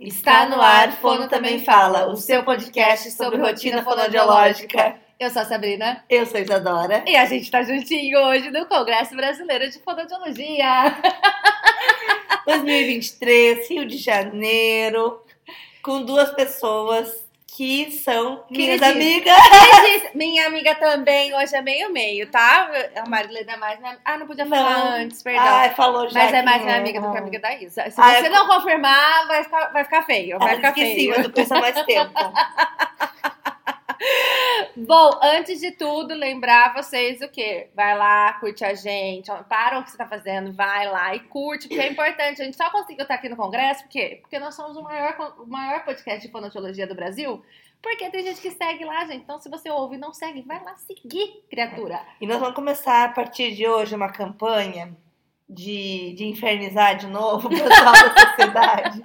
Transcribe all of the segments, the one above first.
Está no ar, Fono Também Fala, o seu podcast sobre rotina fonoaudiológica. Eu sou a Sabrina. Eu sou a Isadora. E a gente está juntinho hoje no Congresso Brasileiro de Fonoaudiologia. 2023, Rio de Janeiro, com duas pessoas que são minhas amigas. Minha amiga também, hoje é meio-meio, tá? A Marilena é mais minha... Ah, não podia falar Não. antes, perdão. Ai, falou já. Mas é mais minha amiga do que amiga da Isa. Se Ah, você é- não confirmar, vai ficar, vai ficar feio. Vai Ela ficar esqueci, feio. eu penso há mais tempo. Bom, antes de tudo, lembrar vocês o quê? Vai lá, curte a gente, para o que você tá fazendo, vai lá e curte, porque é importante. A gente só conseguiu estar aqui no Congresso, por quê? Porque nós somos o maior, o maior podcast de fonoaudiologia do Brasil. Porque tem gente que segue lá, gente. Então, se você ouve e não segue, vai lá seguir, criatura. E nós vamos começar a partir de hoje uma campanha de, de infernizar de novo o pessoal da sociedade.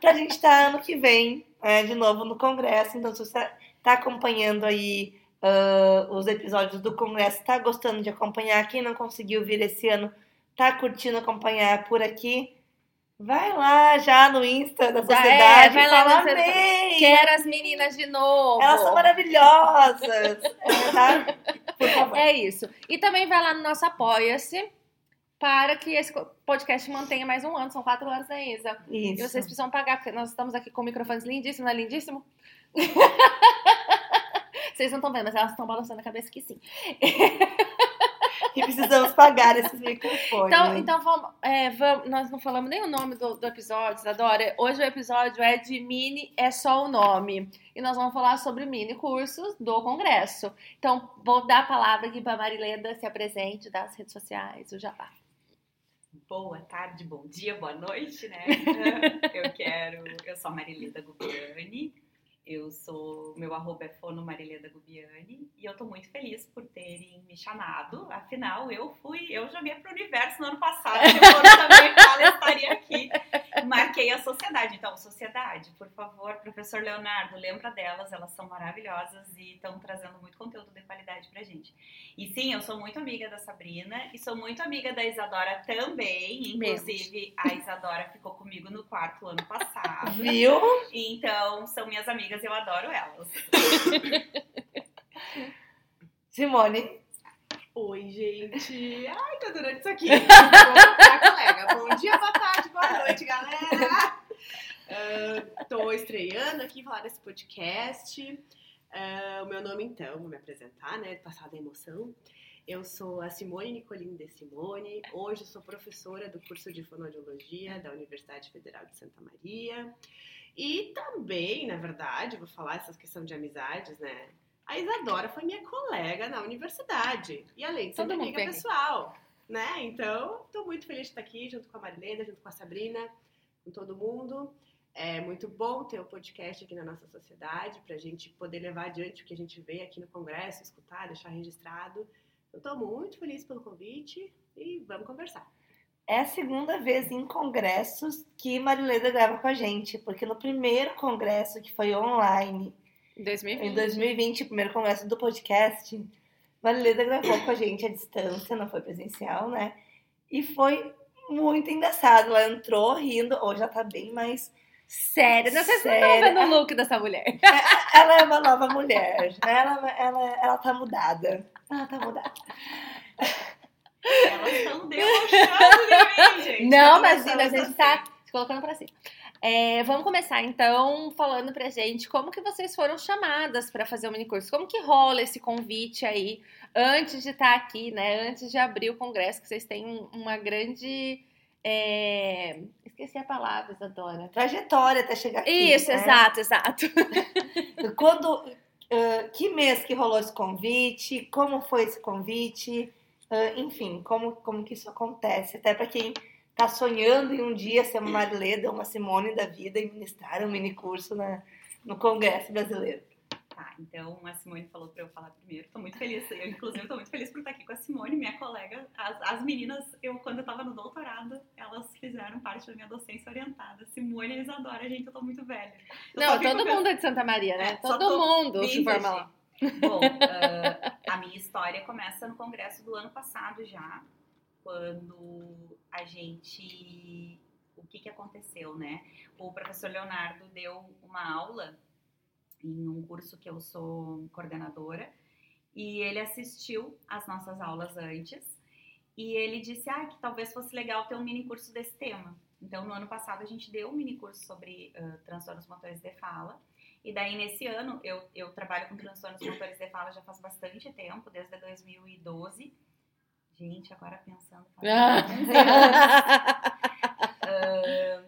Pra gente estar ano que vem, é, de novo no Congresso. Então, se você tá acompanhando aí ah, os episódios do Congresso, tá gostando de acompanhar, quem não conseguiu vir esse ano, tá curtindo acompanhar por aqui. Vai lá já no Insta da é, sociedade vai e lá fala, no-! Quero as meninas de novo. Elas são maravilhosas! É, tá? É isso. E também vai lá no nosso Apoia-se para que esse podcast mantenha mais um ano. São quatro anos, né, Isa? E Isso. vocês precisam pagar, porque nós estamos aqui com microfones lindíssimos, não é lindíssimo? Vocês não estão vendo, mas elas estão balançando a cabeça que sim. E precisamos pagar esses microfones. Então, então vamos, é, vamos- nós não falamos nem o nome do, do episódio, Isadora. Hoje o episódio é de mini, é só o nome. E nós vamos falar sobre mini cursos do Congresso. Então, vou dar a palavra aqui para Marilenda se apresente das redes sociais, o Jabá. Boa tarde, bom dia, boa noite, né? Eu quero. Eu sou a Marileda Gubiani. Eu sou. Meu arroba é fono Marileda Gubiani. E eu tô muito feliz por terem me chamado. Afinal, eu fui. Eu joguei pro universo no ano passado. O fono também eu estaria aqui. Marquei a sociedade. Então, sociedade, por favor, professor Leonardo, lembra delas. Elas são maravilhosas e estão trazendo muito conteúdo de qualidade pra gente. E sim, eu sou muito amiga da Sabrina e sou muito amiga da Isadora também. Inclusive, a Isadora ficou comigo no quarto ano passado. Viu? Então, são minhas amigas, eu adoro elas. Simone. Oi, gente. Ai, tô adorando isso aqui. Bom, colega. Bom dia, boa tarde, boa noite, galera. Ah, tô estreando aqui falar desse podcast. Ah, o meu nome, então, vou me apresentar, né? Passar da emoção. Eu sou a Simone Nicolini de Simone. Hoje sou professora do curso de fonoaudiologia da Universidade Federal de Santa Maria. E também, na verdade, vou falar essas questões de amizades, né? A Isadora foi minha colega na universidade. E além de ser minha amiga pessoal, né? Então, tô muito feliz de estar aqui junto com a Marilena, junto com a Sabrina, com todo mundo. É muito bom ter o podcast aqui na nossa sociedade, pra gente poder levar adiante o que a gente vê aqui no Congresso, escutar, deixar registrado. Eu tô muito feliz pelo convite e vamos conversar. É a segunda vez em congressos que Marileda grava com a gente, porque no primeiro congresso que foi online, 2020. em 2020, o primeiro congresso do podcast, Marileda gravou com a gente à distância, não foi presencial, né? E foi muito engraçado. Ela entrou rindo, hoje ela tá bem mais. Sério, não sei se vocês estão vendo o look dessa mulher. Ela é uma nova mulher. Ela, ela, ela tá mudada. Ela tá mudada. Elas estão debochando de mim, gente. Não, mas, a são gente tá se colocando pra cima. É, vamos começar então falando pra gente como que vocês foram chamadas pra fazer o minicurso. Como que rola esse convite aí antes de estar aqui, né? Antes de abrir o congresso, que vocês têm um- uma grande. é, Esqueci a palavra, Isadora. Trajetória até chegar aqui. Isso, né? exato, exato. Quando, ah, que mês que rolou esse convite? Como foi esse convite? Ah, enfim, como, como que isso acontece? Até para quem tá sonhando em um dia ser uma Marileda, uma Simone da vida e ministrar um mini curso na, no Congresso Brasileiro. Tá, então a Simone falou pra eu falar primeiro. Tô muito feliz. Eu, inclusive, tô muito feliz por estar aqui com a Simone, minha colega. As, as meninas, eu, quando eu tava no doutorado, elas fizeram parte da minha docência orientada. Simone e Isadora, gente, eu tô muito velha. Eu Não, todo pensando- mundo é de Santa Maria, né? É, todo tô mundo se forma lá. Bom, ah, a minha história começa no congresso do ano passado já, quando a gente o que, que aconteceu, né? O professor Leonardo deu uma aula em um curso que eu sou coordenadora e ele assistiu às nossas aulas antes e ele disse ah, que talvez fosse legal ter um mini curso desse tema. Então, no ano passado, a gente deu um mini curso sobre uh, transtornos motores de fala. E daí, nesse ano, eu, eu trabalho com transtornos motores de fala já faz bastante tempo, desde 2012. Gente, agora pensando. uh,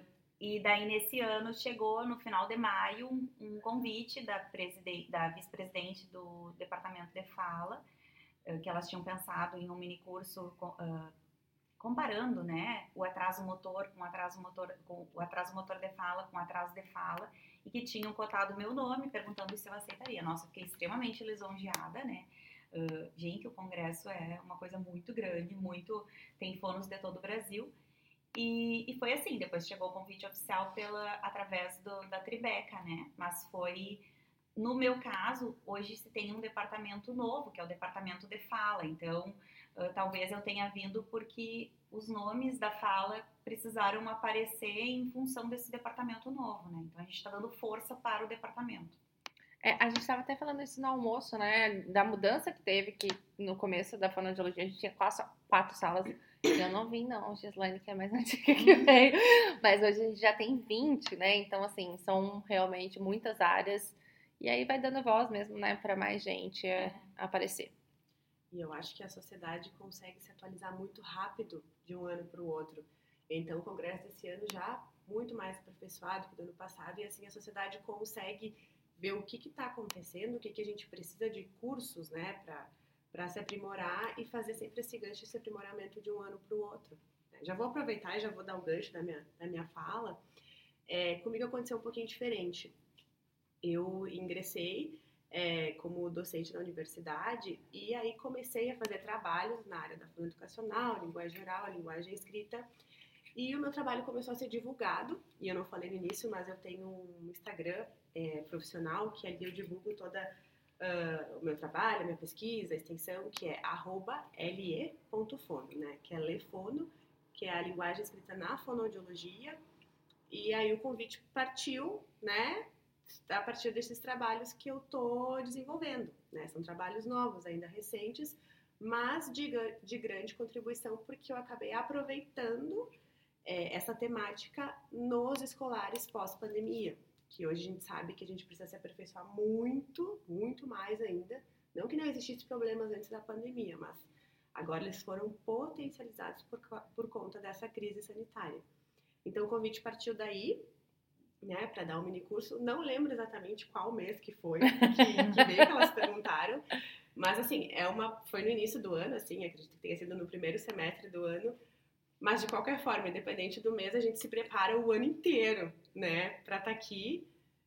e daí, nesse ano, chegou no final de maio um, um convite da, da vice-presidente do Departamento de Fala, uh, que elas tinham pensado em um mini curso uh, comparando, né, o atraso motor com o atraso motor, com o atraso motor de fala com o atraso de fala, e que tinham cotado o meu nome, perguntando se eu aceitaria. Nossa, fiquei extremamente lisonjeada, né? Gente, o congresso é uma coisa muito grande, muito tem fonos de todo o Brasil. E, e foi assim, depois chegou o convite oficial pela através do, da Tribeca, né? Mas foi no meu caso, hoje se tem um departamento novo, que é o departamento de fala. Então, uh, talvez eu tenha vindo porque os nomes da fala precisaram aparecer em função desse departamento novo, né? Então a gente está dando força para o departamento. É, a gente estava até falando isso no almoço, né? Da mudança que teve, que no começo da fonoaudiologia a gente tinha quatro, quatro salas. Eu não vim, não, Gislaine, que é mais antiga que veio. Mas hoje a gente já tem 20, né? Então, assim, são realmente muitas áreas. E aí vai dando voz mesmo, né, para mais gente é, aparecer. E eu acho que a sociedade consegue se atualizar muito rápido de um ano para o outro. Então, o congresso desse ano já muito mais aperfeiçoado que do ano passado, e assim a sociedade consegue ver o que está acontecendo, o que, que a gente precisa de cursos né, para se aprimorar e fazer sempre esse gancho, esse aprimoramento de um ano para o outro. Já vou aproveitar e já vou dar o gancho da minha, da minha fala. É, comigo aconteceu um pouquinho diferente. Eu ingressei é, como docente na universidade e aí comecei a fazer trabalhos na área da formação educacional, linguagem oral, linguagem escrita e o meu trabalho começou a ser divulgado e eu não falei no início, mas eu tenho um Instagram é, profissional que ali eu divulgo toda uh, o meu trabalho, a minha pesquisa, a extensão, que é le.fono, né, que é lefono, que é a linguagem escrita na fonoaudiologia e aí o convite partiu, né, a partir desses trabalhos que eu estou desenvolvendo. Né? São trabalhos novos, ainda recentes, mas de, de grande contribuição, porque eu acabei aproveitando é, essa temática nos escolares pós-pandemia, que hoje a gente sabe que a gente precisa se aperfeiçoar muito, muito mais ainda. Não que não existissem problemas antes da pandemia, mas agora eles foram potencializados por, por conta dessa crise sanitária. Então o convite partiu daí, né, para dar um mini curso. Não lembro exatamente qual mês que foi que, que que elas perguntaram, mas assim, é uma foi no início do ano, assim, acredito que tenha sido no primeiro semestre do ano. Mas de qualquer forma, independente do mês, a gente se prepara o ano inteiro, né, para estar tá aqui.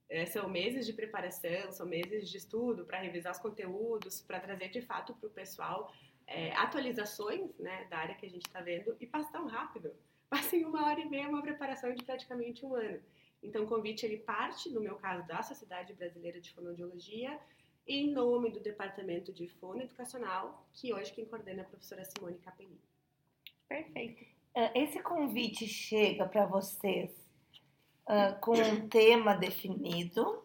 É, são meses de preparação, são meses de estudo para revisar os conteúdos, para trazer de fato para o pessoal é, atualizações, né, da área que a gente está vendo e passa tão rápido. Passa em uma hora e meia uma preparação de praticamente um ano. Então, o convite ele parte, no meu caso, da Sociedade Brasileira de Fonoaudiologia, em nome do Departamento de Fono Educacional, que hoje quem coordena é a professora Simone Capelli. Perfeito. É, esse convite chega para vocês uh, com um tema definido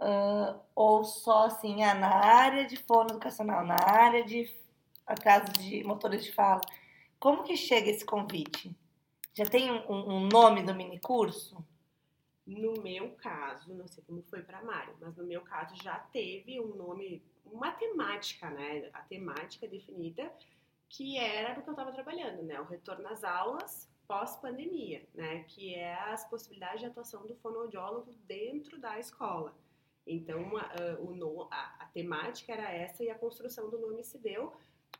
uh, ou só assim, ah, na área de fono educacional, na área de atraso de motores de fala? Como que chega esse convite? Já tem um, um nome do mini curso? No meu caso, não sei como foi para Mário, mas no meu caso já teve um nome, uma temática, né? A temática definida que era do que eu estava trabalhando, né? O retorno às aulas pós-pandemia, né? Que é as possibilidades de atuação do fonoaudiólogo dentro da escola. Então, a, o, a, a temática era essa e a construção do nome se deu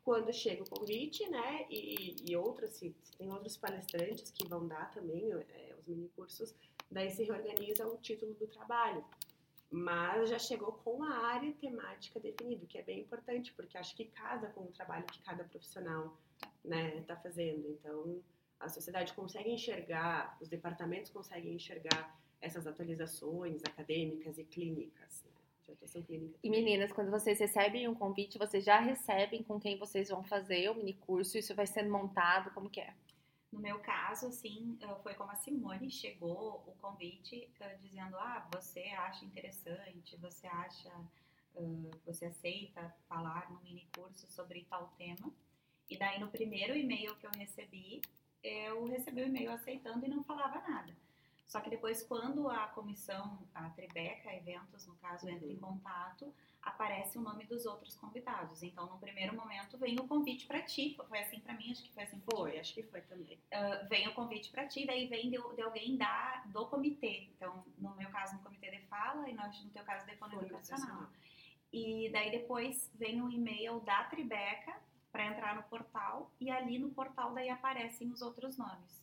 quando chega o convite, né? E, e outras, se, tem outros palestrantes que vão dar também é, os mini cursos daí se reorganiza o título do trabalho. Mas já chegou com a área temática definida, que é bem importante, porque acho que casa com o trabalho que cada profissional está né, tá fazendo. Então, a sociedade consegue enxergar, os departamentos conseguem enxergar essas atualizações acadêmicas e clínicas. Né. E meninas, quando vocês recebem um convite, vocês já recebem com quem vocês vão fazer o mini curso? Isso vai sendo montado? Como que é? No meu caso, assim, foi como a Simone chegou o convite dizendo: ah, você acha interessante, você acha, você aceita falar no mini curso sobre tal tema. E daí, no primeiro e-mail que eu recebi, eu recebi o e-mail aceitando e não falava nada. Só que depois, quando a comissão, a Tribeca Eventos, no caso, entra em contato, aparece o nome dos outros convidados. Então, no primeiro momento, vem o convite para ti. Foi assim para mim, acho que foi assim. Foi, acho que foi também. Uh, vem o convite para ti, daí vem de, de alguém da, do comitê. Então, no meu caso, no comitê de fala, e no teu caso, de Foi educacional. E daí depois vem um e-mail da Tribeca para entrar no portal, e ali no portal daí aparecem os outros nomes.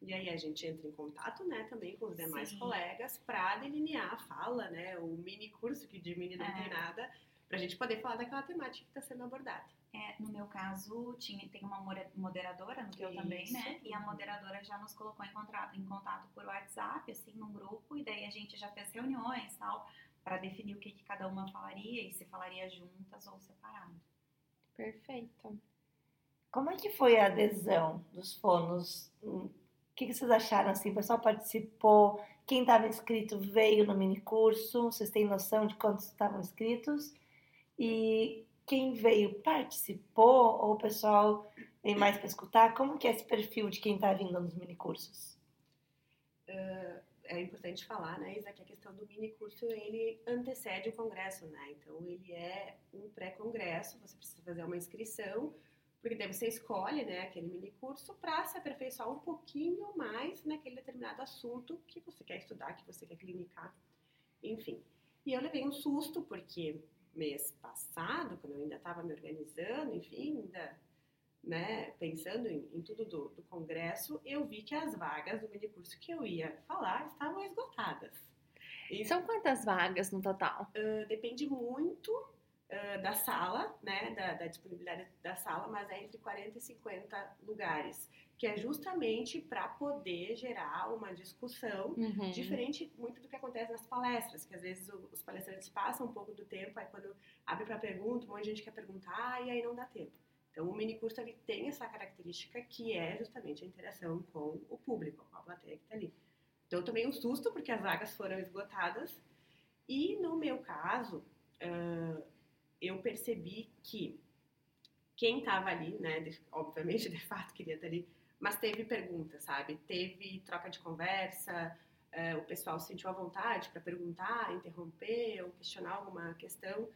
E aí a gente entra em contato, né, também com os demais Sim. colegas para delinear a fala, né, o mini curso que de mini não É. tem nada, pra gente poder falar daquela temática que está sendo abordada. É, no meu caso, tinha, tem uma moderadora, no teu também, né? E a moderadora já nos colocou em, contra- em contato por WhatsApp, assim, num grupo, e daí a gente já fez reuniões tal, para definir o que, que cada uma falaria e se falaria juntas ou separado. Perfeito. Como é que foi a adesão dos fonos? Que que vocês acharam assim? O pessoal participou? Quem estava inscrito veio no mini curso? Vocês têm noção de quantos estavam inscritos? E quem veio participou? Ou o pessoal vem mais para escutar? Como que é esse perfil de quem está vindo nos mini cursos? É importante falar, né, Isa, que a questão do mini curso, ele antecede o congresso, né, então ele é um pré-congresso, você precisa fazer uma inscrição, porque daí você escolhe, né, aquele mini curso para se aperfeiçoar um pouquinho mais naquele determinado assunto que você quer estudar, que você quer clinicar, enfim. E eu levei um susto, porque mês passado, quando eu ainda estava me organizando, enfim, ainda né, pensando em, em tudo do, do congresso, eu vi que as vagas do mini curso que eu ia falar estavam esgotadas. E São quantas vagas no total? uh, depende muito uh, da sala, né, da, da disponibilidade da sala, mas é entre 40 e 50 lugares, que é justamente para poder gerar uma discussão Uhum. Diferente muito do que acontece nas palestras, que às vezes os palestrantes passam um pouco do tempo, aí quando abre para pergunta, um monte de gente quer perguntar e aí não dá tempo. Então o mini curso ele tem essa característica que é justamente a interação com o público, com a plateia que está ali. Então eu tomei um susto porque as vagas foram esgotadas e no meu caso ah, eu percebi que quem estava ali, né, obviamente de fato queria estar ali, mas teve perguntas, sabe? Teve troca de conversa, é, o pessoal se sentiu à vontade para perguntar, interromper ou questionar alguma questão.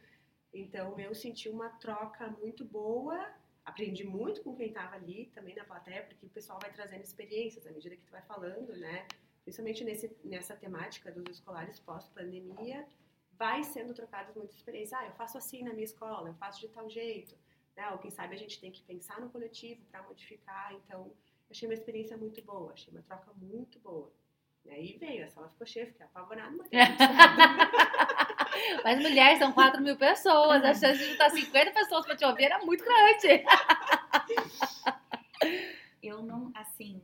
Então eu senti uma troca muito boa, aprendi muito com quem estava ali também na plateia, porque o pessoal vai trazendo experiências à medida que tu vai falando, né? Principalmente nesse, nessa temática dos escolares pós-pandemia, vai sendo trocadas muitas experiências. Ah, eu faço assim na minha escola, eu faço de tal jeito. Né? Ou quem sabe a gente tem que pensar no coletivo para modificar. Então, achei uma experiência muito boa, achei uma troca muito boa. E aí veio, a sala ficou cheia, fiquei apavorada, mas. Mas mulheres são 4 mil pessoas. A chance de juntar 50 pessoas pra te ouvir era muito grande. Eu não, assim,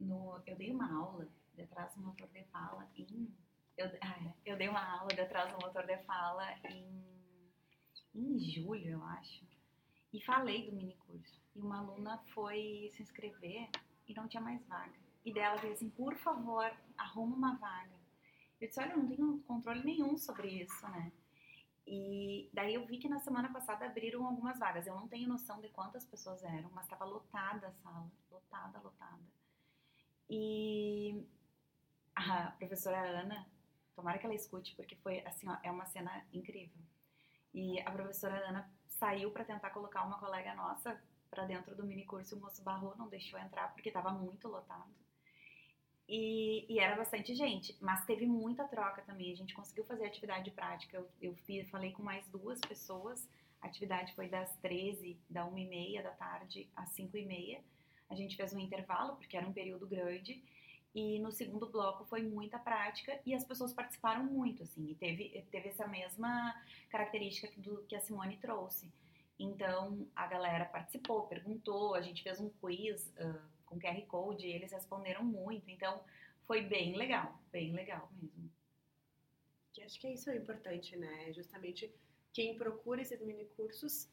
no, eu dei uma aula de atraso motor de fala em. Eu, eu dei uma aula de atraso motor de fala em, em julho, eu acho. E falei do mini curso. E uma aluna foi se inscrever e não tinha mais vaga. E dela veio assim, por favor, arruma uma vaga. Eu disse, olha, eu não tenho controle nenhum sobre isso, né? E daí eu vi que na semana passada abriram algumas vagas. Eu não tenho noção de quantas pessoas eram, mas estava lotada a sala. Lotada, lotada. E a professora Ana, tomara que ela escute, porque foi assim, ó, é uma cena incrível. E a professora Ana saiu para tentar colocar uma colega nossa para dentro do mini curso, o moço barrou, não deixou entrar porque estava muito lotado. E, e era bastante gente, mas teve muita troca também. A gente conseguiu fazer atividade prática. Eu, eu falei com mais duas pessoas. A atividade foi das 13, da 1h30 da tarde às 5h30. A gente fez um intervalo, porque era um período grande. E no segundo bloco foi muita prática e as pessoas participaram muito, assim. E teve, teve essa mesma característica do, que a Simone trouxe. Então, a galera participou, perguntou, a gente fez um quiz ah, com QR Code e eles responderam muito. Então, foi bem legal, bem legal mesmo. Que acho que é isso é importante, né? Justamente quem procura esses mini cursos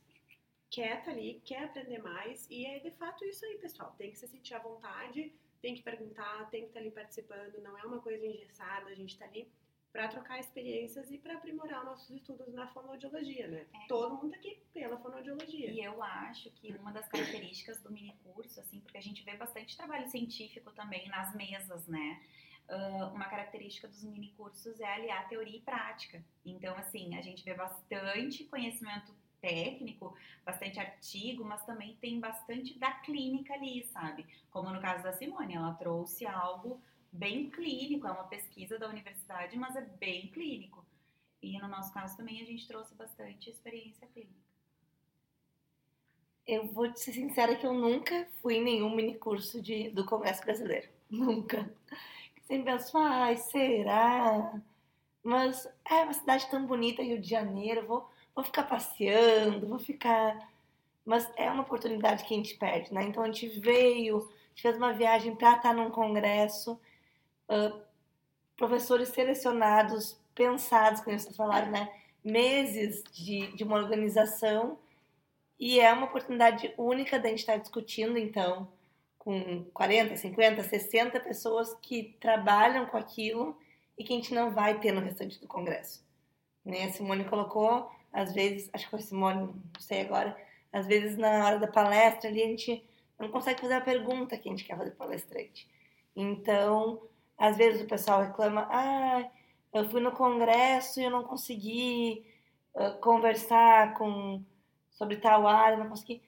quer estar ali, quer aprender mais. E é de fato isso aí, pessoal. Tem que se sentir à vontade, tem que perguntar, tem que estar ali participando. Não é uma coisa engessada, a gente está ali para trocar experiências e para aprimorar nossos estudos na fonoaudiologia, né? É. Todo mundo tá aqui pela fonoaudiologia. E eu acho que uma das características do mini curso, assim, porque a gente vê bastante trabalho científico também nas mesas, né? Ah, uma característica dos mini cursos é aliar teoria e prática. Então, assim, a gente vê bastante conhecimento técnico, bastante artigo, mas também tem bastante da clínica ali, sabe? Como no caso da Simone, ela trouxe algo bem clínico, é uma pesquisa da universidade, mas é bem clínico. E no nosso caso também a gente trouxe bastante experiência clínica. Eu vou te ser sincera que eu nunca fui em nenhum mini curso de, do Congresso Brasileiro. Nunca. Sempre penso, ai, será? Mas é uma cidade tão bonita, Rio de Janeiro, vou, vou ficar passeando, vou ficar. Mas é uma oportunidade que a gente perde, né? Então a gente veio, a gente fez uma viagem para estar num congresso, ah, professores selecionados, pensados, como vocês falaram, né? Meses de, de uma organização e é uma oportunidade única da gente estar discutindo, então, com 40, 50, 60 pessoas que trabalham com aquilo e que a gente não vai ter no restante do congresso. Né? A Simone colocou, às vezes, acho que foi Simone, não sei agora, às vezes na hora da palestra ali a gente não consegue fazer a pergunta que a gente quer fazer palestrante. Então, às vezes o pessoal reclama, ah, eu fui no congresso e eu não consegui ah, conversar com sobre tal área, não consegui.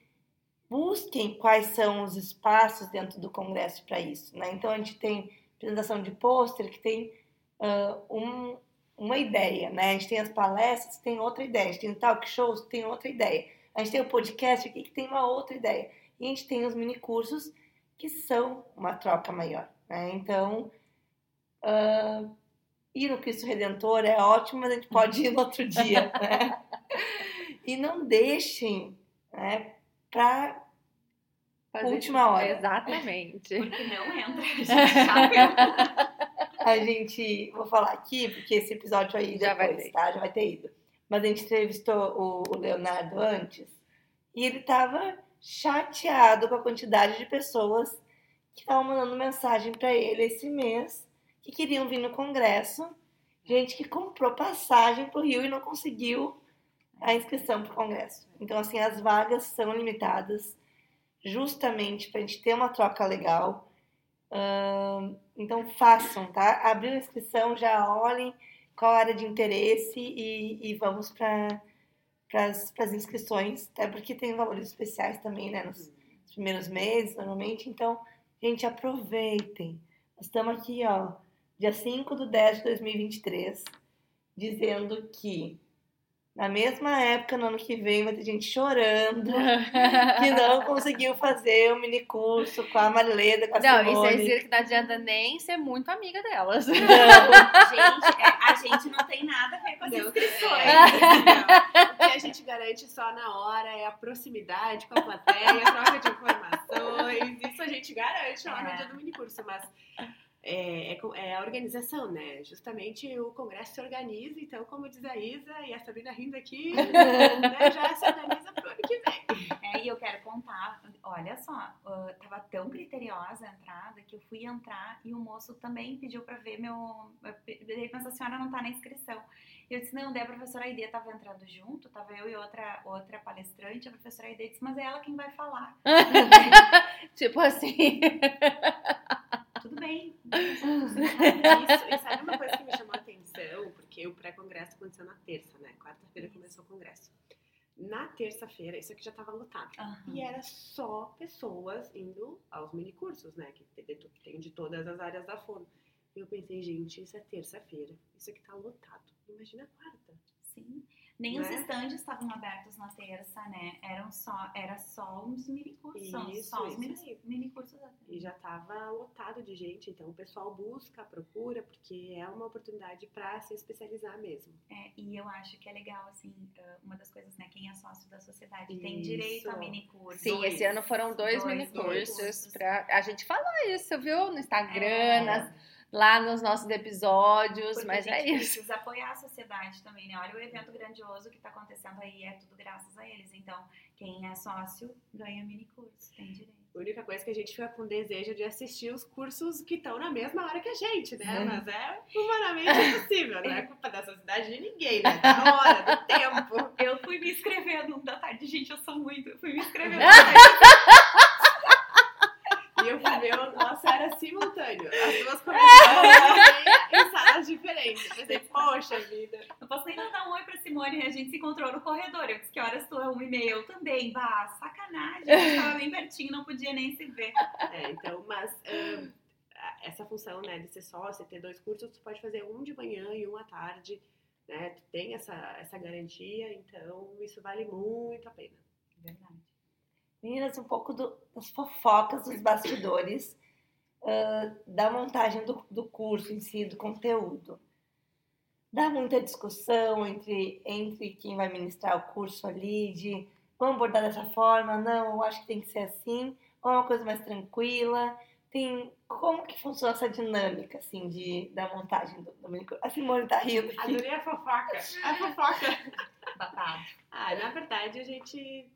Busquem quais são os espaços dentro do congresso para isso, né? Então a gente tem apresentação de pôster que tem ah, um, uma ideia, né? A gente tem as palestras que tem outra ideia, a gente tem talk shows tem outra ideia, a gente tem o podcast aqui que tem uma outra ideia, e a gente tem os mini cursos que são uma troca maior, né? Então ah, ir no Cristo Redentor é ótimo, mas a gente pode ir no outro dia, né? E não deixem né, para Última hora. Exatamente. Porque não entra, a gente já. A gente. Vou falar aqui, porque esse episódio aí Já vai ter. tá? Já vai ter ido. Mas a gente entrevistou o, o Leonardo antes e ele tava chateado com a quantidade de pessoas que estavam mandando mensagem para ele esse mês que queriam vir no congresso. Gente que comprou passagem pro Rio e não conseguiu a inscrição pro congresso. Então, assim, as vagas são limitadas justamente para a gente ter uma troca legal. Ahn, então, façam, tá? Abriu a inscrição, já olhem qual área de interesse e, e vamos para as inscrições, até porque tem valores especiais também, né? Nos primeiros meses, normalmente. Então, gente, aproveitem. Nós estamos aqui, ó, dia 5 de 10 de 2023, dizendo que na mesma época, no ano que vem, vai ter gente chorando que não conseguiu fazer o mini curso com a Marileda, com a Não, e Simone. vocês viram que não adianta nem ser muito amiga delas. Não. Gente, é, a gente não tem nada a ver com as Não. inscrições. Não. O que a gente garante só na hora é a proximidade com a plateia, a troca de informações. Isso a gente garante lá no É. dia do minicurso, mas é, é é a organização, né? Justamente o congresso se organiza, então, como diz a Isa e a Sabrina rindo aqui, né, já se organiza pro ano que vem. É, e eu quero contar, olha só, ah, tava tão criteriosa a entrada que eu fui entrar e o moço também pediu pra ver meu. Ele pensou, a senhora não tá na inscrição. Eu disse, não, daí a professora Aide tava entrando junto, tava eu e outra, outra palestrante, a professora Aide disse, mas é ela quem vai falar. tipo assim. Tudo bem. Isso, e sabe uma coisa que me chamou a atenção? Porque o pré-congresso aconteceu na terça, né? Quarta-feira começou o congresso. Na terça-feira, isso aqui já estava lotado. Aham. E era só pessoas indo aos minicursos, né? Que tem, de todas as áreas da fono. E eu pensei, gente, isso é terça-feira. Isso aqui tá lotado. Imagina a quarta. Sim. Nem Não os estandes estavam abertos na terça, né? Eram só, era só uns minicursos. Isso, só os mini, minicursos terça. E já tava lotado de gente. Então o pessoal busca, procura, porque é uma oportunidade para se especializar mesmo. É, e eu acho que é legal, assim, ah, uma das coisas, né? Quem é sócio da sociedade tem Isso. direito a mini curso. Sim, Dois. esse ano foram dois, Dois mini cursos. minicursos. Pra... A gente falou isso, viu? No Instagram, É. nas, lá nos nossos episódios, Porque mas a é gente isso. precisa apoiar a sociedade também, né? Olha o evento grandioso que está acontecendo aí, é tudo graças a eles. Então, quem é sócio ganha mini curso, tem direito. A única coisa que a gente fica com desejo de assistir os cursos que estão na mesma hora que a gente, né? Uhum. Mas é humanamente impossível, não é culpa da sociedade de ninguém, né? Na hora, do tempo. Eu fui me inscrever no um da tarde, gente, eu sou muito. Eu fui me inscrever. E eu fui ver nossa era simultâneo. As duas começaram em salas diferentes. Eu pensei, poxa vida. Não posso nem mandar um oi pra Simone, a gente se encontrou no corredor. Eu disse que horas tu é uma e meia, eu também. Bah, sacanagem. A gente tava bem pertinho, não podia nem se ver. É, então, mas ahn, a- essa função, né, de ser sócio, ter dois cursos, tu pode fazer um de manhã e um à tarde, né? Tu tem essa, essa garantia, então isso vale muito a pena. Verdade. Meninas, um pouco do- das fofocas dos bastidores da montagem do, do curso em si, do conteúdo. Dá muita discussão entre, entre quem vai ministrar o curso ali, de vamos abordar dessa forma, não, eu acho que tem que ser assim, ou é uma coisa mais tranquila. Tem, como que funciona essa dinâmica, assim, de, da montagem do, do mini curso? A Simone tá rindo aqui. Adorei a fofoca. A fofoca. Batado. Ah, na verdade, a gente.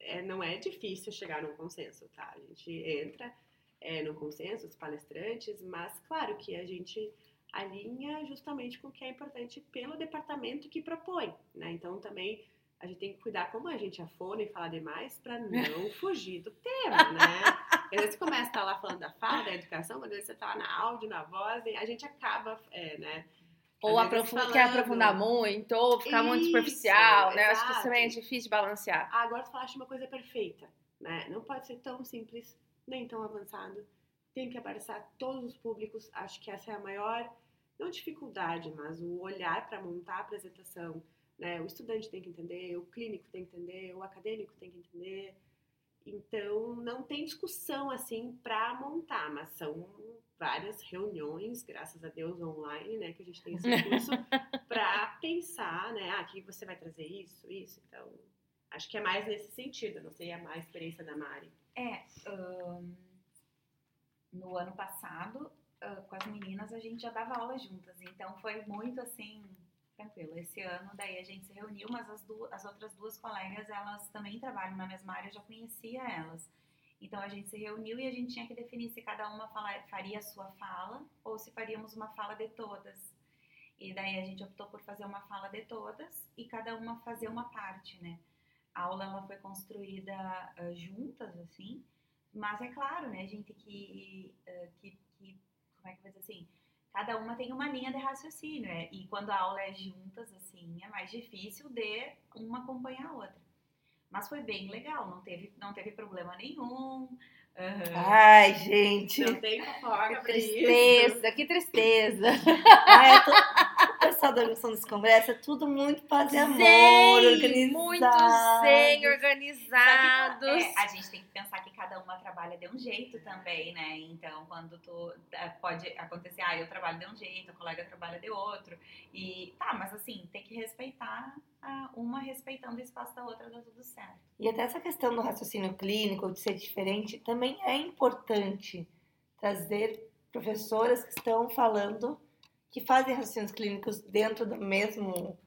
é, não é difícil chegar num consenso, tá? A gente entra é, no consenso, os palestrantes, mas claro que a gente alinha justamente com o que é importante pelo departamento que propõe, né? Então também a gente tem que cuidar como a gente afona e fala demais para não fugir do tema, né? Às vezes você começa a estar lá falando da fala, da educação, vezes você tá lá na áudio, na voz, e a gente acaba, é, né? Ou às aprofunda, quer falando. aprofundar muito, ou ficar muito Isso, superficial, né? Eu Acho que isso exato. também é difícil de balancear. Agora tu falaste uma coisa perfeita, né? Não pode ser tão simples, nem tão avançado. Tem que abraçar todos os públicos. Acho que essa é a maior, não dificuldade, mas o olhar para montar a apresentação. Né? O estudante tem que entender, o clínico tem que entender, o acadêmico tem que entender. Então, não tem discussão assim para montar, mas são várias reuniões, graças a Deus online, né, que a gente tem esse curso para pensar, né, ah, aqui você vai trazer isso, isso. Então, acho que é mais nesse sentido, não sei a mais experiência da Mari. É, ahn, no ano passado, ah, com as meninas, a gente já dava aula juntas. Então foi muito assim, tranquilo. Esse ano, daí a gente se reuniu, mas as, du- as outras duas colegas, elas também trabalham na mesma área, eu já conhecia elas. Então a gente se reuniu e a gente tinha que definir se cada uma fala- faria a sua fala ou se faríamos uma fala de todas. E daí a gente optou por fazer uma fala de todas e cada uma fazer uma parte, né? A aula ela foi construída ah, juntas, assim, mas é claro, né, gente, que, ah, que, que, como é que eu vou dizer assim, cada uma tem uma linha de raciocínio, é, e quando a aula é juntas, assim, é mais difícil de uma acompanhar a outra. Mas foi bem legal, não teve, não teve problema nenhum. aham. Ai, gente. Não tem fofoca Que pra isso. tristeza, que tristeza. Ai, tô- O pessoal da organização desse congresso é tudo muito paz e amor, Zen, organizado. muito zen, que, é, a gente tem que pensar que cada uma trabalha de um jeito também, né? Então, quando tu é, pode acontecer, ah, eu trabalho de um jeito, a colega trabalha de outro. E tá, mas assim, tem que respeitar a uma respeitando o espaço da outra, dá tudo certo. E até essa questão do raciocínio clínico, de ser diferente, também é importante trazer professoras que estão falando, que fazem raciocínios clínicos dentro do mesmo,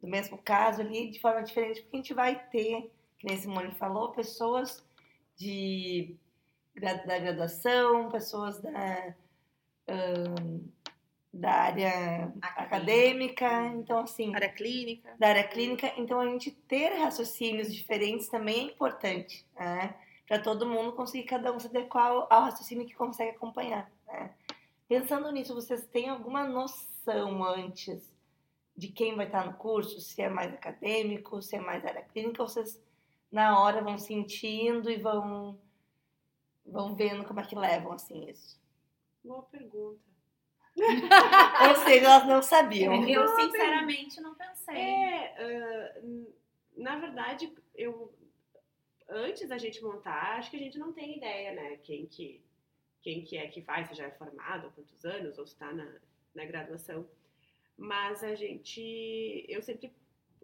do mesmo caso ali, de forma diferente, porque a gente vai ter, que nem Simone falou, pessoas de, da graduação, pessoas da, ahn, da área acadêmica, então assim, Área clínica. da área clínica, então a gente ter raciocínios diferentes também é importante, né? Para todo mundo conseguir cada um se adequar ao raciocínio que consegue acompanhar, né? Pensando nisso, vocês têm alguma noção antes de quem vai estar no curso? Se é mais acadêmico, se é mais área clínica, ou vocês na hora vão sentindo e vão vão vendo como é que levam assim isso? Boa pergunta. Ou seja, elas não sabiam. Eu, sinceramente, não pensei. É, n- na verdade, eu antes da gente montar, acho que a gente não tem ideia, né? Quem que, quem que é que faz, se já é formado, há quantos anos, ou se está na, na graduação. Mas a gente, eu sempre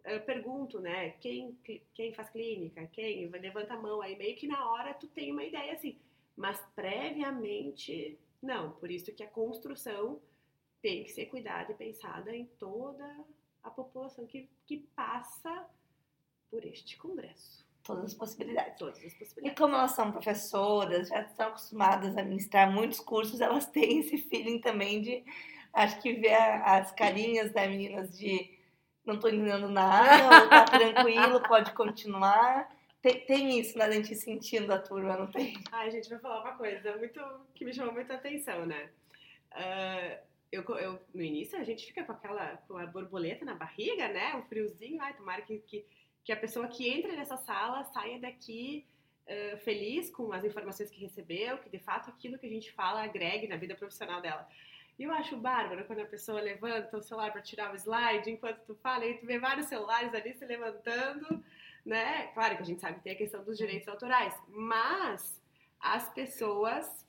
ah, pergunto, né? Quem, quem faz clínica, quem levanta a mão aí, meio que na hora tu tem uma ideia assim. Mas previamente Não, por isso que a construção tem que ser cuidada e pensada em toda a população que, que passa por este congresso. Todas as possibilidades. Todas as E possibilidades. como elas são professoras, já estão acostumadas a ministrar muitos cursos, elas têm esse feeling também de, acho que ver a- as carinhas das meninas de não tô entendendo nada, ou tá tranquilo, pode continuar. Tem, tem isso, né, da gente sentindo a turma, não tem? Ai, gente, vou falar uma coisa muito que me chamou muita atenção, né? Ah, eu, eu, no início, a gente fica com aquela com a borboleta na barriga, né? Um friozinho. Ai, tomara que, que, que a pessoa que entra nessa sala saia daqui ah, feliz com as informações que recebeu, que de fato aquilo que a gente fala agregue na vida profissional dela. E eu acho bárbaro quando a pessoa levanta o celular para tirar o slide enquanto tu fala, e tu vê vários celulares ali se levantando, né? Claro que a gente sabe que tem a questão dos direitos autorais, mas as pessoas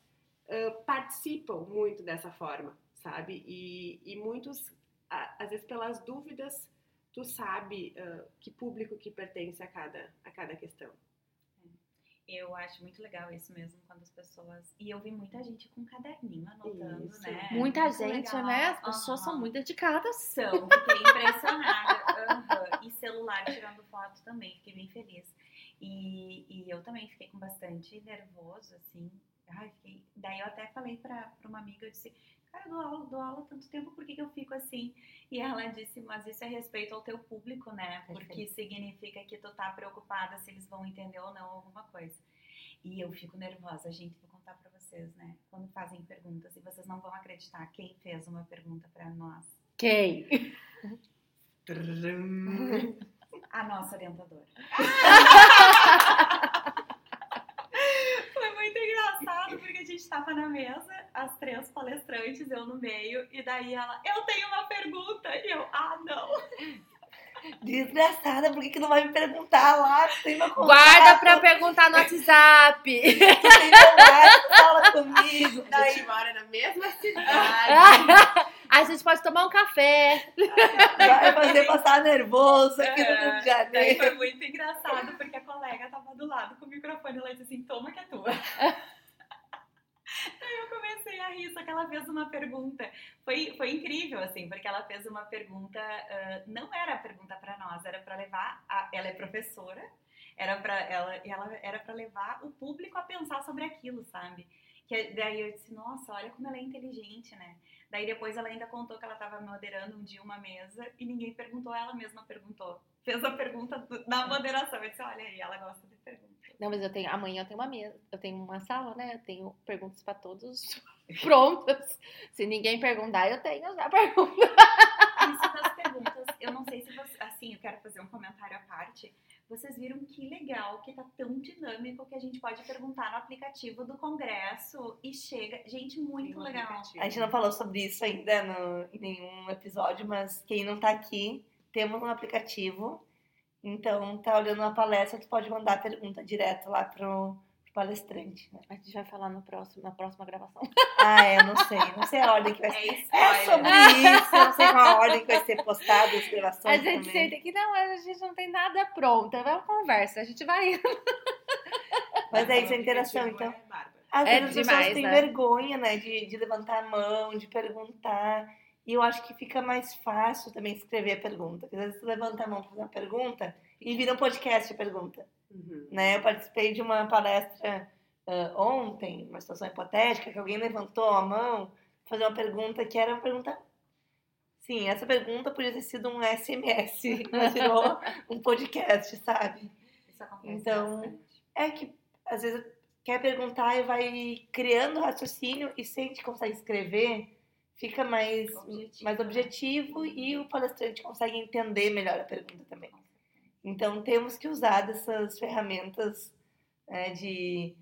ah, participam muito dessa forma, sabe? E, e muitos, às vezes pelas dúvidas, tu sabe ah, que público que pertence a cada, a cada questão. Eu acho muito legal isso mesmo, quando as pessoas. E eu vi muita gente com caderninho anotando, Isso. né? Muita Muito gente, legal. né? As pessoas são Aham. muito dedicadas. São, fiquei impressionada. Aham. E celular tirando foto também, fiquei bem feliz. E, e eu também fiquei com bastante nervoso, assim. Ai, fiquei... Daí eu até falei pra, pra uma amiga, eu disse, cara, eu dou aula, dou aula tanto tempo, por que, que eu fico assim? E ela disse, mas isso é respeito ao teu público, né? Porque Perfeito. significa que tu tá preocupada se eles vão entender ou não alguma coisa. E eu fico nervosa, gente, vou contar pra vocês, né? Quando fazem perguntas, e vocês não vão acreditar quem fez uma pergunta pra nós. Quem? A nossa orientadora. Muito engraçado, porque a gente tava na mesa, as três palestrantes, eu no meio, e daí ela, eu tenho uma pergunta, e eu, ah, não. Desgraçada, por que, que não vai me perguntar lá? Tu tem meu contato, Guarda pra perguntar no WhatsApp. tu tem meu like, fala comigo. A Daí gente mora na mesma cidade. a gente pode tomar um café. vai fazer passar nervoso aqui no Rio de Daí Janeiro. foi muito engraçado, porque a colega tava do lado com o microfone, ela disse assim, toma que é tua. Daí eu comecei a rir, só que ela fez uma pergunta. Foi, foi incrível, assim, porque ela fez uma pergunta, ah, não era pergunta pra nós, era pra levar, a- ela é professora, era pra, ela, e ela era pra levar o público a pensar sobre aquilo, sabe? Que, daí eu disse, nossa, olha como ela é inteligente, né? Daí depois ela ainda contou que ela estava moderando um dia uma mesa e ninguém perguntou, ela mesma perguntou. Fez a pergunta do- na moderação. Eu disse, olha aí, ela gosta de perguntas. Não, mas eu tenho. Amanhã eu tenho uma mesa. Eu tenho uma sala, né? Eu tenho perguntas pra todos prontas. Se ninguém perguntar, eu tenho já pergunta. Isso das perguntas, eu não sei se você. Assim, eu quero fazer um comentário à parte. Vocês viram que legal que tá tão dinâmico que a gente pode perguntar no aplicativo do Congresso e chega. Gente, muito um legal. aplicativo. A gente não falou sobre isso ainda no, em nenhum episódio, mas quem não tá aqui, temos um aplicativo. Então, tá olhando uma palestra, tu pode mandar a pergunta direto lá pro palestrante. né? A gente vai falar no próximo, na próxima gravação. Ah, é, não sei. Não sei a ordem que vai ser. É É sobre isso, eu não sei qual a ordem que vai ser postada as gravações A gente também. senta aqui, não, a gente não tem nada pronto. É uma conversa, a gente vai. Mas é isso, a O interação, então. é. Às É vezes as demais, pessoas têm né? vergonha, né, de, de levantar a mão, de perguntar. E eu acho que fica mais fácil também escrever a pergunta. Porque às vezes tu levanta a mão para fazer uma pergunta e vira um podcast a pergunta. Uhum. Né? Eu participei de uma palestra ah, ontem, uma situação hipotética, que alguém levantou a mão fazer uma pergunta que era uma pergunta. Sim, essa pergunta podia ter sido um SMS, mas virou um podcast, sabe? Isso acontece Então, bastante. É que às vezes quer perguntar e vai criando raciocínio e se a gente consegue escrever, fica mais Objetivo. mais objetivo e o palestrante consegue entender melhor a pergunta também. Então temos que usar dessas ferramentas né, de,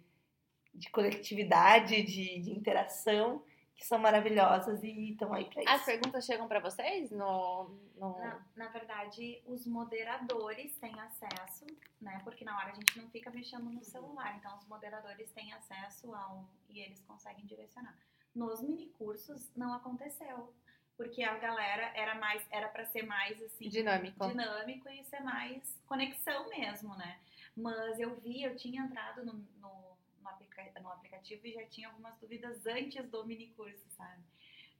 de coletividade, de, de interação, que são maravilhosas e estão aí para As isso. perguntas chegam pra vocês no. no... Na, na verdade, os moderadores têm acesso, né? Porque na hora a gente não fica mexendo no celular. Então, os moderadores têm acesso ao. e eles conseguem direcionar. Nos minicursos não aconteceu. Porque a galera era mais. Era para ser mais assim. Dinâmico. Dinâmico e ser mais conexão mesmo, né? Mas eu vi, eu tinha entrado no, no, no aplica- no aplicativo e já tinha algumas dúvidas antes do mini curso, sabe?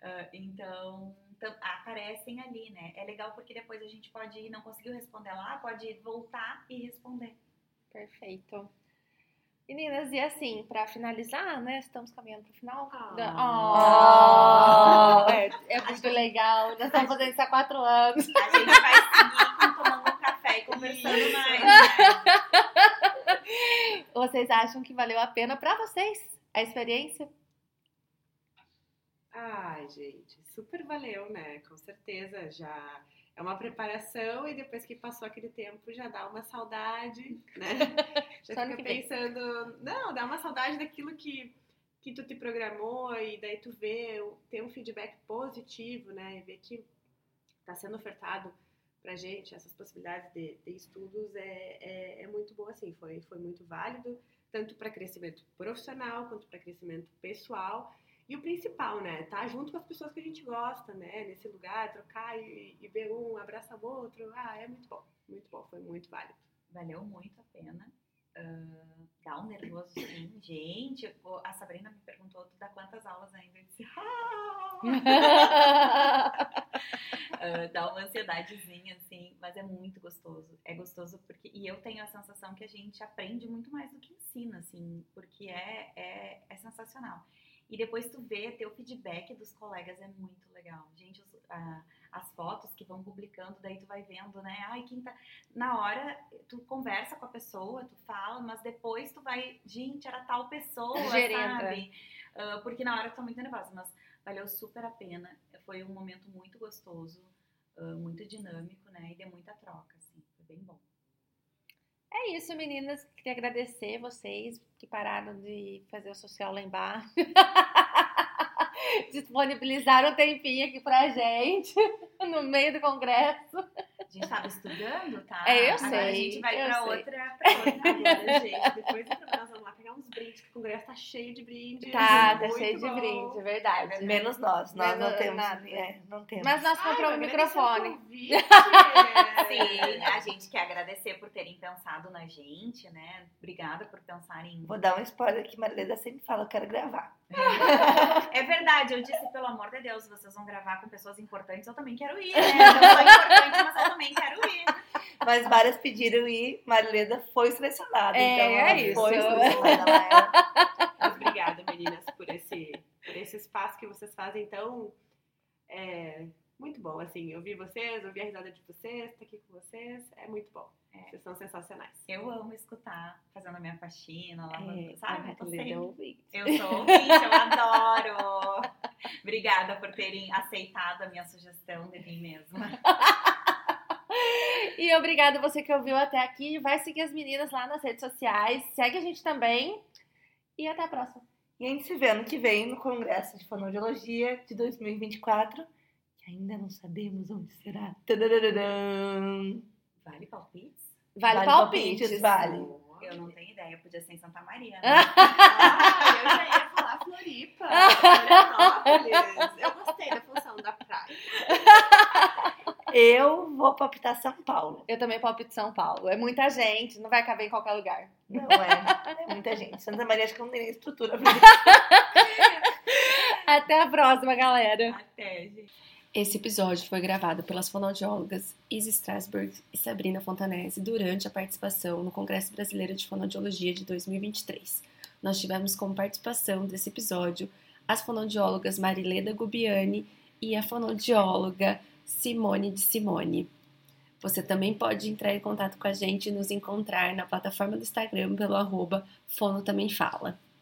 Ah, então, aparecem ali, né? É legal porque depois a gente pode ir, não conseguiu responder lá, pode voltar e responder. Perfeito. Meninas, e assim, pra finalizar, né? Estamos caminhando pro final. Ah. da- Oh, é, é muito legal. Nós estamos fazendo isso há quatro anos. A gente vai seguir tomando um café e conversando Isso. mais, né? Vocês acham que valeu a pena pra vocês a experiência? Ai, gente, super valeu, né? Com certeza. Já é uma preparação e depois que passou aquele tempo já dá uma saudade, né? Já Só fica vem. pensando, não, dá uma saudade daquilo que, que tu te programou e daí tu vê, ter um feedback positivo, né? E ver que tá sendo ofertado pra gente essas possibilidades de, de estudos é, é, é muito bom, assim, foi, foi muito válido, tanto para crescimento profissional quanto para crescimento pessoal. E o principal, né? Tá junto com as pessoas que a gente gosta, né? Nesse lugar, trocar e, e ver um, abraçar o outro. Ah, é muito bom. Muito bom, foi muito válido. Valeu muito a pena. Ah, dá um nervoso sim. Gente, a Sabrina me perguntou, tu dá quantas aulas ainda? Eu disse, ah! Ah, dá uma ansiedadezinha, assim, mas é muito gostoso. É gostoso porque. E eu tenho a sensação que a gente aprende muito mais do que ensina, assim, porque é, é, é sensacional. E depois tu vê, ter o feedback dos colegas é muito legal. Gente, os- as fotos que vão publicando, daí tu vai vendo, né? Ai, quem tá. Na hora, tu conversa com a pessoa, tu fala, mas depois tu vai. Gente, era tal pessoa, Gerenta. sabe? Ah, porque na hora tu tá muito nervosa, mas valeu super a pena. Foi um momento muito gostoso, ah, muito dinâmico, né? E deu muita troca, assim. Foi bem bom. É isso, meninas. Queria agradecer vocês que pararam de fazer o social lá embaixo. Disponibilizaram um tempinho aqui pra gente no meio do congresso. A gente tava estudando, tá? É, eu Agora sei, a gente vai sei. outra, pra outra. Agora, gente, depois nós vamos lá pegar uns brindes, que o congresso tá cheio de brindes. Tá, tá cheio de bom. brinde, é verdade. Menos nós, nós não Menos temos. nada. É, não temos. Mas nós Ai, compramos o microfone. Sim, a gente quer agradecer por terem pensado na gente, né? Obrigada por pensarem. Vou dar um spoiler que Marileda sempre fala, eu quero gravar. É verdade, eu disse, pelo amor de Deus, vocês vão gravar com pessoas importantes, eu também quero ir, né? Eu sou importante, mas eu também quero ir. Mas várias pediram e Marileda foi selecionada. É, então é isso. Foi selecionada. Ela obrigada, meninas, por esse, por esse espaço que vocês fazem tão. É, muito bom, assim, ouvir vocês, ouvir a risada de vocês, estar aqui com vocês, é muito bom. É. Vocês são sensacionais. Eu amo escutar, fazendo a minha faxina, lavando, É, sabe? Eu, tô é sempre- ouvinte. eu sou ouvinte, eu adoro. Obrigada por terem aceitado a minha sugestão de mim mesma. E obrigada você que ouviu até aqui. Vai seguir as meninas lá nas redes sociais. Segue a gente também. E até a próxima. E a gente se vê ano que vem no Congresso de Fonoaudiologia de 2024, que ainda não sabemos onde será. Tadadadadam. Vale palpites? Vale, Vale palpites. palpites, vale. Eu não tenho ideia, podia ser em Santa Maria, né? Ah, eu já ia falar Floripa, Florianópolis. Eu gostei da função da praia. Eu vou palpitar São Paulo. Eu também palpito São Paulo. É muita gente, não vai caber em qualquer lugar. Não é, é muita gente. Santa Maria acho que não tem nem estrutura pra Até a próxima, galera. Até, gente. Esse episódio foi gravado pelas fonoaudiólogas Izzy Strasberg e Sabrina Fontanese durante a participação no Congresso Brasileiro de Fonoaudiologia de 2023. Nós tivemos como participação desse episódio as fonoaudiólogas Marileda Gubiani e a fonoaudióloga Simone de Simone. Você também pode entrar em contato com a gente e nos encontrar na plataforma do Instagram pelo arroba Fono Também Fala.